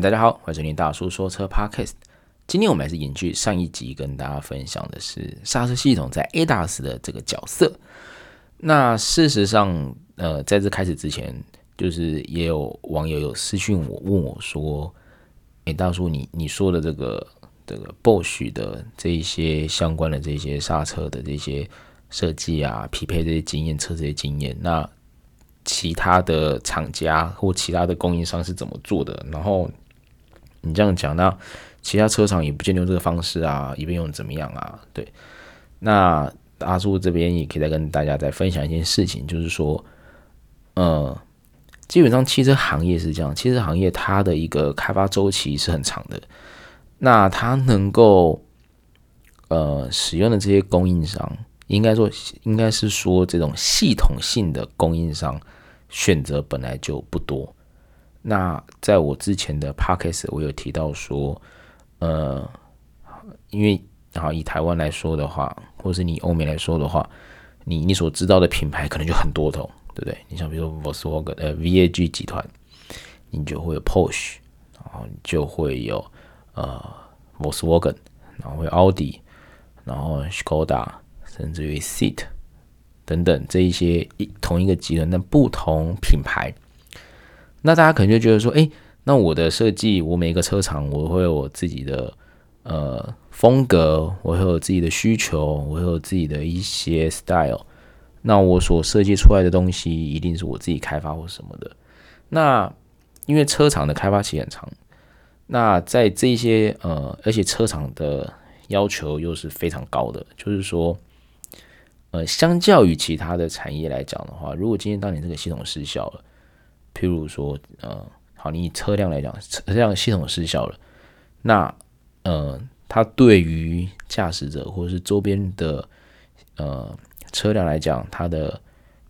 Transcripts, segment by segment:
大家好，欢迎收听大叔说车 Podcast。今天我们还是延续上一集跟大家分享的是刹车系统在 ADAS 的这个角色。那事实上，呃，在这开始之前，就是也有网友有私讯我问我说：“哎，大叔，你你说的这个这个 Bosch 的这一些相关的这些刹车的这些设计啊，匹配这些经验，车这些经验，那其他的厂家或其他的供应商是怎么做的？然后。”你这样讲，那其他车厂也不见得用这个方式啊，一边用怎么样啊？对，那阿叔这边也可以再跟大家再分享一件事情，就是说，呃，基本上汽车行业是这样，汽车行业它的一个开发周期是很长的，那它能够呃使用的这些供应商，应该说应该是说这种系统性的供应商选择本来就不多。那在我之前的 podcast 我有提到说，呃，因为然后以台湾来说的话，或是你欧美来说的话，你你所知道的品牌可能就很多头，对不对？你像比如说 Volkswagen 呃 VAG 集团，你就会有 Porsche，然后你就会有呃 Volkswagen，然后会奥迪，然后 Skoda，甚至于 Seat 等等这一些一同一个集团但不同品牌。那大家可能就觉得说，哎，那我的设计，我每一个车厂，我会有我自己的呃风格，我会有自己的需求，我会有自己的一些 style。那我所设计出来的东西，一定是我自己开发或什么的。那因为车厂的开发期很长，那在这些呃，而且车厂的要求又是非常高的，就是说，呃，相较于其他的产业来讲的话，如果今天当你这个系统失效了。譬如说，呃，好，你以车辆来讲，车辆系统失效了，那，呃，它对于驾驶者或者是周边的呃车辆来讲，它的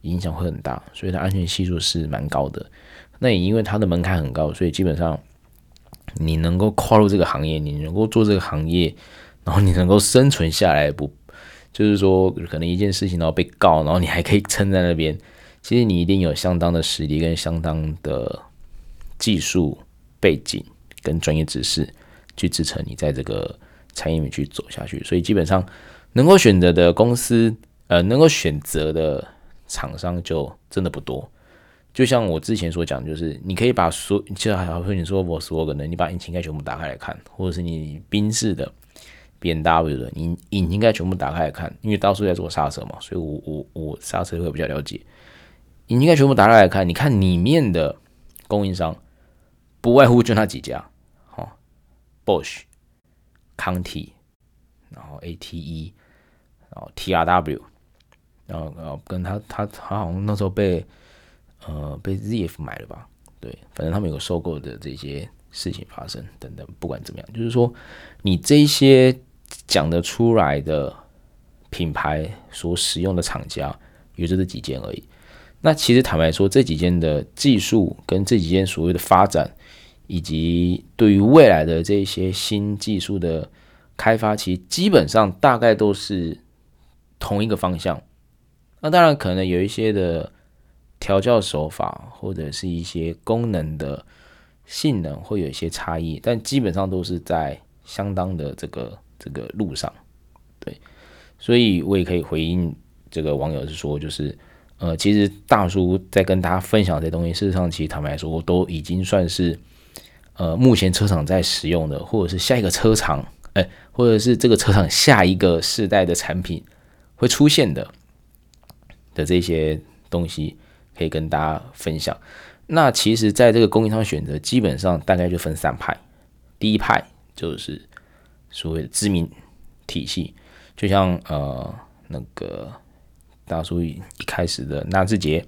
影响会很大，所以它安全系数是蛮高的。那也因为它的门槛很高，所以基本上你能够跨入这个行业，你能够做这个行业，然后你能够生存下来，不就是说可能一件事情然后被告，然后你还可以撑在那边。其实你一定有相当的实力跟相当的技术背景跟专业知识去支撑你在这个产业里面去走下去，所以基本上能够选择的公司，呃，能够选择的厂商就真的不多。就像我之前所讲，就是你可以把所，就好像你说我说可能你把引擎盖全部打开来看，或者是你宾士的、BMW 的，你引擎盖全部打开来看，因为到处在做刹车嘛，所以我我我刹车会比较了解。你应该全部打开来看，你看里面的供应商，不外乎就那几家，哦，Bosch、康体，然后 ATE，然后 TRW，然后然后跟他他他好像那时候被呃被 ZF 买了吧？对，反正他们有收购的这些事情发生等等，不管怎么样，就是说你这些讲得出来的品牌所使用的厂家，也就这几间而已。那其实坦白说，这几间的技术跟这几间所谓的发展，以及对于未来的这些新技术的开发，其实基本上大概都是同一个方向。那当然可能有一些的调教手法，或者是一些功能的性能会有一些差异，但基本上都是在相当的这个这个路上。对，所以我也可以回应这个网友是说，就是。呃，其实大叔在跟大家分享这些东西，事实上，其实坦白说，我都已经算是呃，目前车厂在使用的，或者是下一个车厂，哎，或者是这个车厂下一个世代的产品会出现的的这些东西，可以跟大家分享。那其实，在这个供应商选择，基本上大概就分三派。第一派就是所谓的知名体系，就像呃那个。大叔一开始的纳智捷，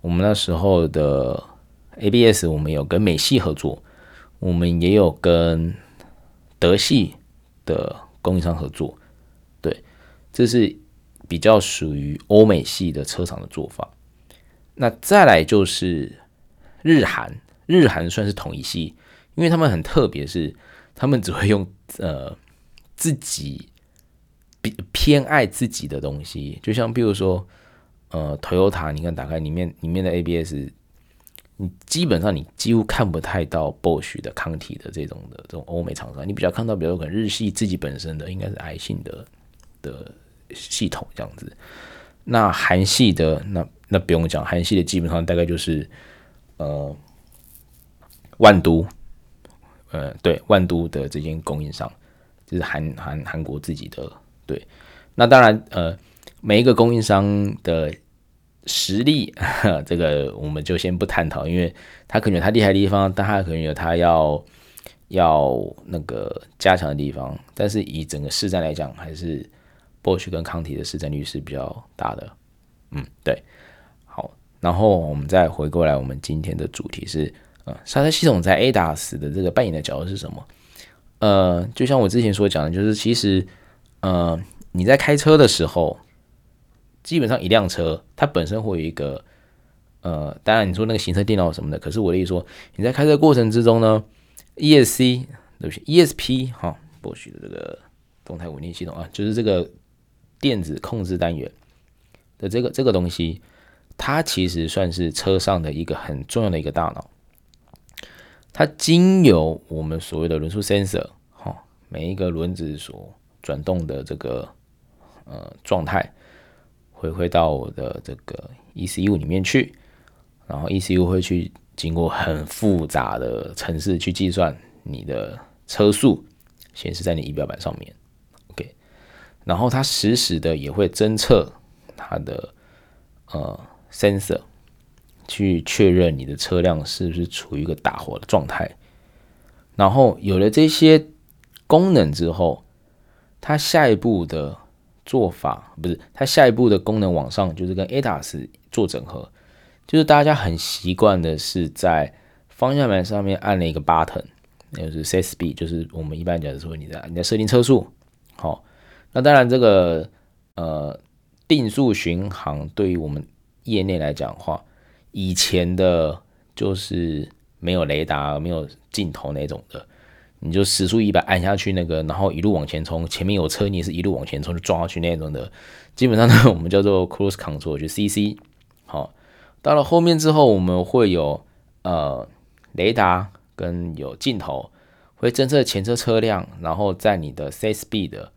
我们那时候的 ABS，我们有跟美系合作，我们也有跟德系的供应商合作。对，这是比较属于欧美系的车厂的做法。那再来就是日韩，日韩算是同一系，因为他们很特别，是他们只会用呃自己。偏爱自己的东西，就像比如说，呃，Toyota，你看打开里面里面的 ABS，你基本上你几乎看不太到 Bosch 的康体的这种的这种欧美厂商，你比较看到，比如说可能日系自己本身的应该是爱信的的系统这样子。那韩系的那那不用讲，韩系的基本上大概就是呃万都，呃对万都的这间供应商，就是韩韩韩国自己的对。那当然呃每一个供应商的。实力，这个我们就先不探讨，因为他可能有他厉害的地方，但他可能有他要要那个加强的地方。但是以整个市占来讲，还是博世跟康体的市占率是比较大的。嗯，对。好，然后我们再回过来，我们今天的主题是，呃，刹车系统在 ADAS 的这个扮演的角色是什么？呃，就像我之前所讲的，就是其实，呃，你在开车的时候。基本上一辆车，它本身会有一个，呃，当然你说那个行车电脑什么的，可是我的意思说，你在开车过程之中呢，ESC 对不起，ESP 哈，Bosch 的这个动态稳定系统啊，就是这个电子控制单元的这个这个东西，它其实算是车上的一个很重要的一个大脑，它经由我们所谓的轮速 sensor 哈，每一个轮子所转动的这个呃状态。回馈到我的这个 ECU 里面去，然后 ECU 会去经过很复杂的程式去计算你的车速，显示在你仪表板上面。OK，然后它实时的也会侦测它的呃 sensor，去确认你的车辆是不是处于一个打火的状态。然后有了这些功能之后，它下一步的。做法不是，它下一步的功能往上就是跟 ADAS 做整合，就是大家很习惯的是在方向盘上面按了一个 button，那就是 CSP，就是我们一般讲的说你在你在设定车速。好，那当然这个呃定速巡航对于我们业内来讲的话，以前的就是没有雷达、没有镜头那种的。你就时速一百按下去那个，然后一路往前冲，前面有车你也是一路往前冲就撞下去那种的，基本上呢 我们叫做 cruise control 就 CC。好，到了后面之后我们会有呃雷达跟有镜头，会侦测前车车辆，然后在你的 set speed 的，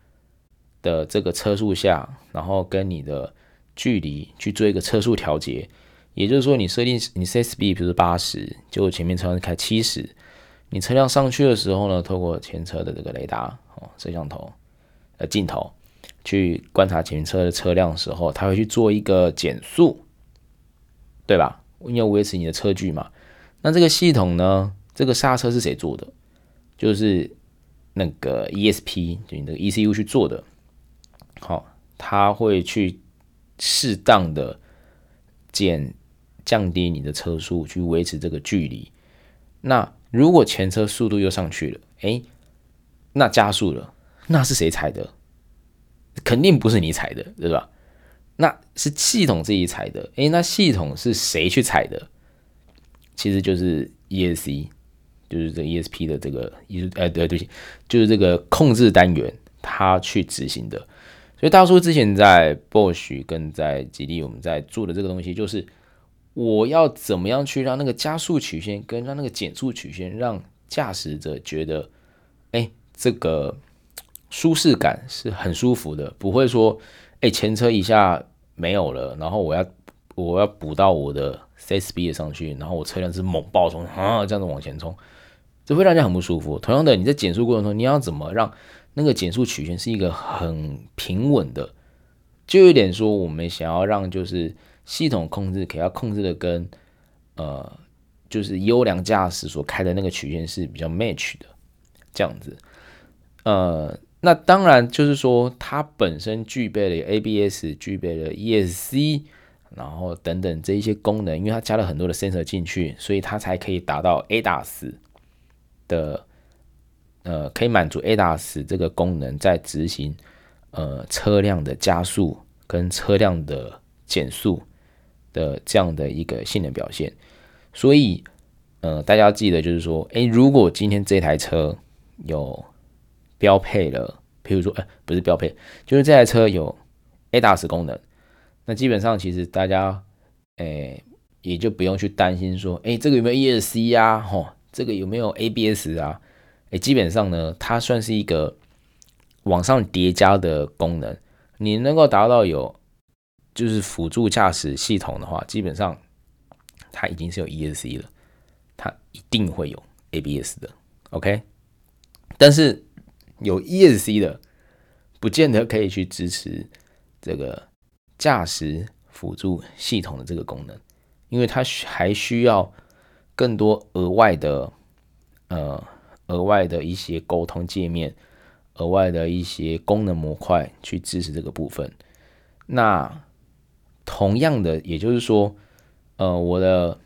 的这个车速下，然后跟你的距离去做一个车速调节。也就是说你设定你 set speed 比如八十，结果前面车开七十。你车辆上去的时候呢，透过前车的这个雷达哦，摄像头呃镜头去观察前车的车辆的时候，它会去做一个减速，对吧？因为维持你的车距嘛。那这个系统呢，这个刹车是谁做的？就是那个 ESP，就你的 ECU 去做的。好，它会去适当的减降低你的车速，去维持这个距离。那如果前车速度又上去了，哎，那加速了，那是谁踩的？肯定不是你踩的，对吧？那是系统自己踩的，哎，那系统是谁去踩的？其实就是 ESC，就是这 ESP 的这个，哎，对对，就是这个控制单元，它去执行的。所以大叔之前在 Bosch 跟在吉利，我们在做的这个东西就是。我要怎么样去让那个加速曲线跟让那个减速曲线，让驾驶者觉得，哎，这个舒适感是很舒服的，不会说，哎，前车一下没有了，然后我要我要补到我的 set speed 上去，然后我车辆是猛爆冲啊，这样子往前冲，这会让人家很不舒服。同样的，你在减速过程中，你要怎么让那个减速曲线是一个很平稳的，就有点说我们想要让就是。系统控制可以要控制的跟呃，就是优良驾驶所开的那个曲线是比较 match 的这样子。呃，那当然就是说它本身具备了 ABS，具备了 ESC，然后等等这一些功能，因为它加了很多的 sensor 进去，所以它才可以达到 ADAS 的呃，可以满足 ADAS 这个功能在执行呃车辆的加速跟车辆的减速。的这样的一个性能表现，所以，呃，大家要记得就是说，诶，如果今天这台车有标配了，譬如说，诶，不是标配，就是这台车有 ADAS 功能，那基本上其实大家，诶，也就不用去担心说，哎，这个有没有 ESC 呀？吼，这个有没有 ABS 啊？哎，基本上呢，它算是一个往上叠加的功能。你能够达到有就是辅助驾驶系统的话，基本上它已经是有 ESC 了，它一定会有 ABS 的。OK，但是有 ESC 的，不见得可以去支持这个驾驶辅助系统的这个功能，因为它还需要更多额外的呃。额外的一些沟通界面，额外的一些功能模块去支持这个部分。那同样的，也就是说，呃，我的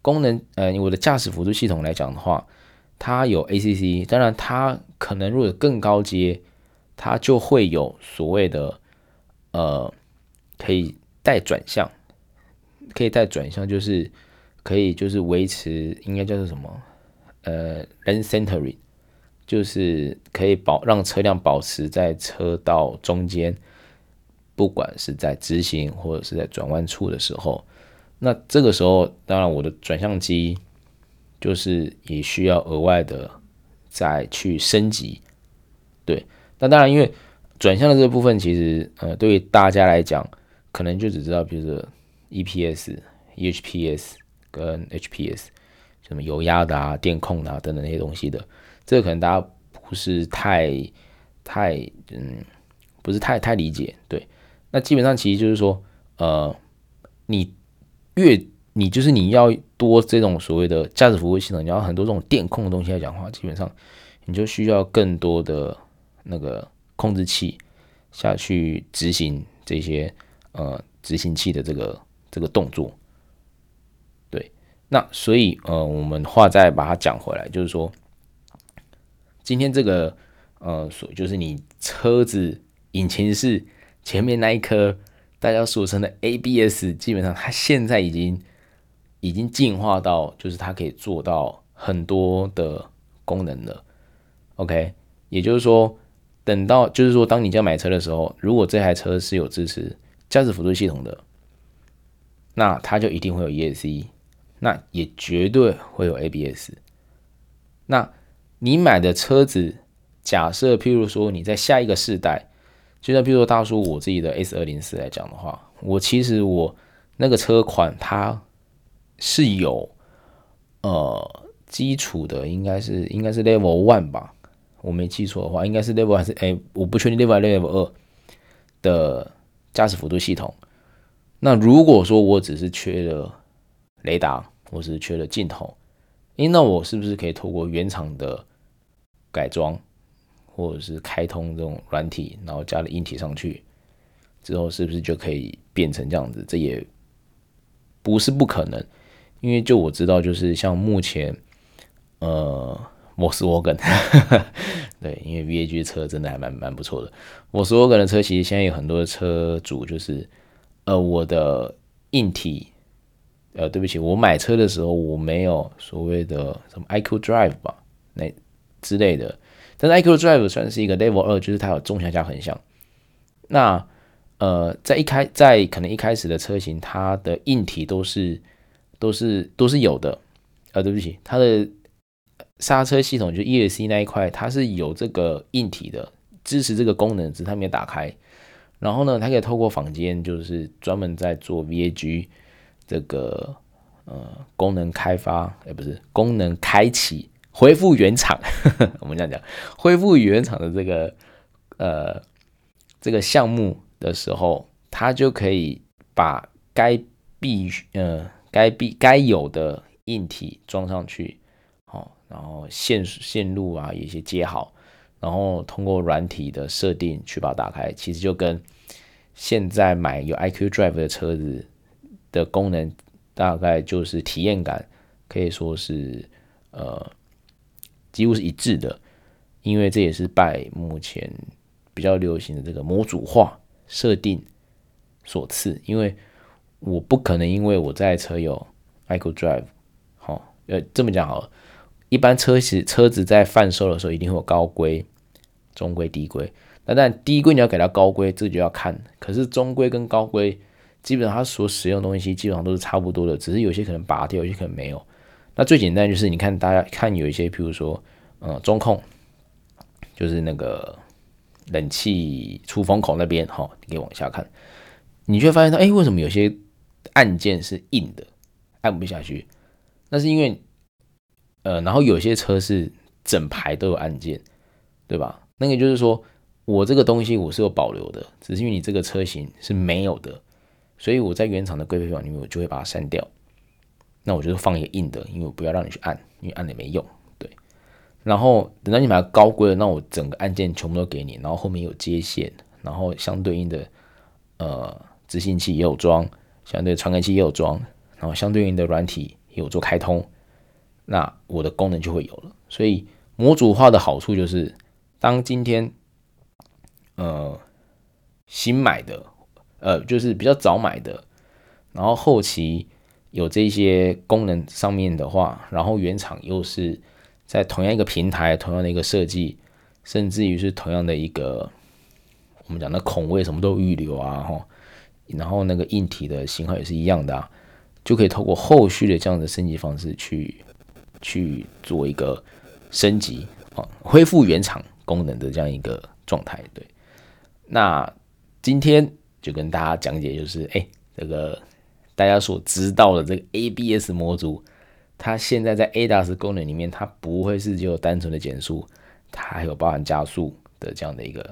功能，呃，我的驾驶辅助系统来讲的话，它有 ACC，当然它可能如果更高阶，它就会有所谓的，呃，可以带转向，可以带转向，就是可以就是维持，应该叫做什么？呃，lane centering 就是可以保让车辆保持在车道中间，不管是在直行或者是在转弯处的时候，那这个时候当然我的转向机就是也需要额外的再去升级。对，那当然因为转向的这个部分其实呃对于大家来讲，可能就只知道比如说 EPS、EHPS 跟 HPS。什么油压的啊、电控的啊等等那些东西的，这个可能大家不是太太嗯，不是太太理解。对，那基本上其实就是说，呃，你越你就是你要多这种所谓的驾驶服务系统，你要很多这种电控的东西来讲话，基本上你就需要更多的那个控制器下去执行这些呃执行器的这个这个动作。对那所以，呃，我们话再把它讲回来，就是说，今天这个，呃，所就是你车子引擎是前面那一颗大家俗称的 ABS，基本上它现在已经已经进化到，就是它可以做到很多的功能了。OK，也就是说，等到就是说，当你在买车的时候，如果这台车是有支持驾驶辅助系统的，那它就一定会有 ESC。那也绝对会有 ABS。那你买的车子，假设譬如说你在下一个世代，就像譬如说大叔我自己的 S 二零四来讲的话，我其实我那个车款它是有呃基础的，应该是应该是 Level One 吧，我没记错的话，应该是 Level 还是哎，我不确定 Level 还是 Level 二的驾驶辅助系统。那如果说我只是缺了雷达，我只是缺了镜头，诶，那我是不是可以透过原厂的改装，或者是开通这种软体，然后加了硬体上去，之后是不是就可以变成这样子？这也不是不可能，因为就我知道，就是像目前，呃，摩斯沃根，对，因为 VAG 车真的还蛮蛮不错的。摩斯沃根的车其实现在有很多的车主就是，呃，我的硬体。呃，对不起，我买车的时候我没有所谓的什么 iQ Drive 吧，那之类的。但是 iQ Drive 算是一个 Level 二，就是它有纵向加横向。那呃，在一开在可能一开始的车型，它的硬体都是都是都是有的。呃，对不起，它的刹车系统就 ESC 那一块，它是有这个硬体的，支持这个功能，只是它没有打开。然后呢，它可以透过坊间，就是专门在做 VAG。这个呃功能开发，哎，不是功能开启，恢复原厂，我们这样讲，恢复原厂的这个呃这个项目的时候，它就可以把该必呃该必该有的硬体装上去，好，然后线线路啊有一些接好，然后通过软体的设定去把它打开，其实就跟现在买有 iQ Drive 的车子。的功能大概就是体验感，可以说是呃几乎是一致的，因为这也是拜目前比较流行的这个模组化设定所赐。因为我不可能因为我在车有 iQ Drive，好，呃这么讲好了，一般车子车子在贩售的时候一定会有高规、中规、低规。那但低规你要给它高规，这就要看。可是中规跟高规。基本上它所使用的东西基本上都是差不多的，只是有些可能拔掉，有些可能没有。那最简单就是你看大家看有一些，譬如说，呃，中控，就是那个冷气出风口那边，哈，你可以往下看，你就会发现到，哎，为什么有些按键是硬的，按不下去？那是因为，呃，然后有些车是整排都有按键，对吧？那个就是说我这个东西我是有保留的，只是因为你这个车型是没有的，所以我在原厂的规费表里面我就会把它删掉。那我就放一个硬的，因为我不要让你去按，因为按了也没用，对。然后等到你买高规的，那我整个按键全部都给你，然后后面有接线，然后相对应的呃执行器也有装，相对传感器也有装，然后相对应的软体也有做开通，那我的功能就会有了。所以模组化的好处就是，当今天呃新买的，呃就是比较早买的，然后后期。有这些功能上面的话，然后原厂又是在同样一个平台、同样的一个设计，甚至于是同样的一个我们讲的孔位什么都预留啊，哈，然后那个硬体的型号也是一样的，就可以透过后续的这样的升级方式去去做一个升级啊，恢复原厂功能的这样一个状态。对，那今天就跟大家讲解，就是哎，这个。大家所知道的这个 ABS 模组，它现在在 ADAS 功能里面，它不会是只有单纯的减速，它还有包含加速的这样的一个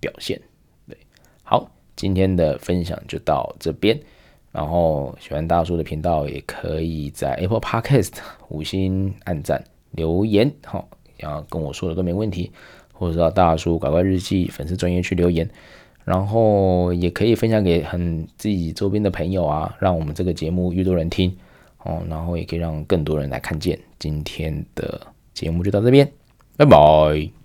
表现。对，好，今天的分享就到这边。然后喜欢大叔的频道，也可以在 Apple Podcast 五星按赞留言，好，想要跟我说的都没问题，或者到大叔怪怪日记粉丝专页去留言。然后也可以分享给很自己周边的朋友啊，让我们这个节目越多人听哦，然后也可以让更多人来看见。今天的节目就到这边，拜拜。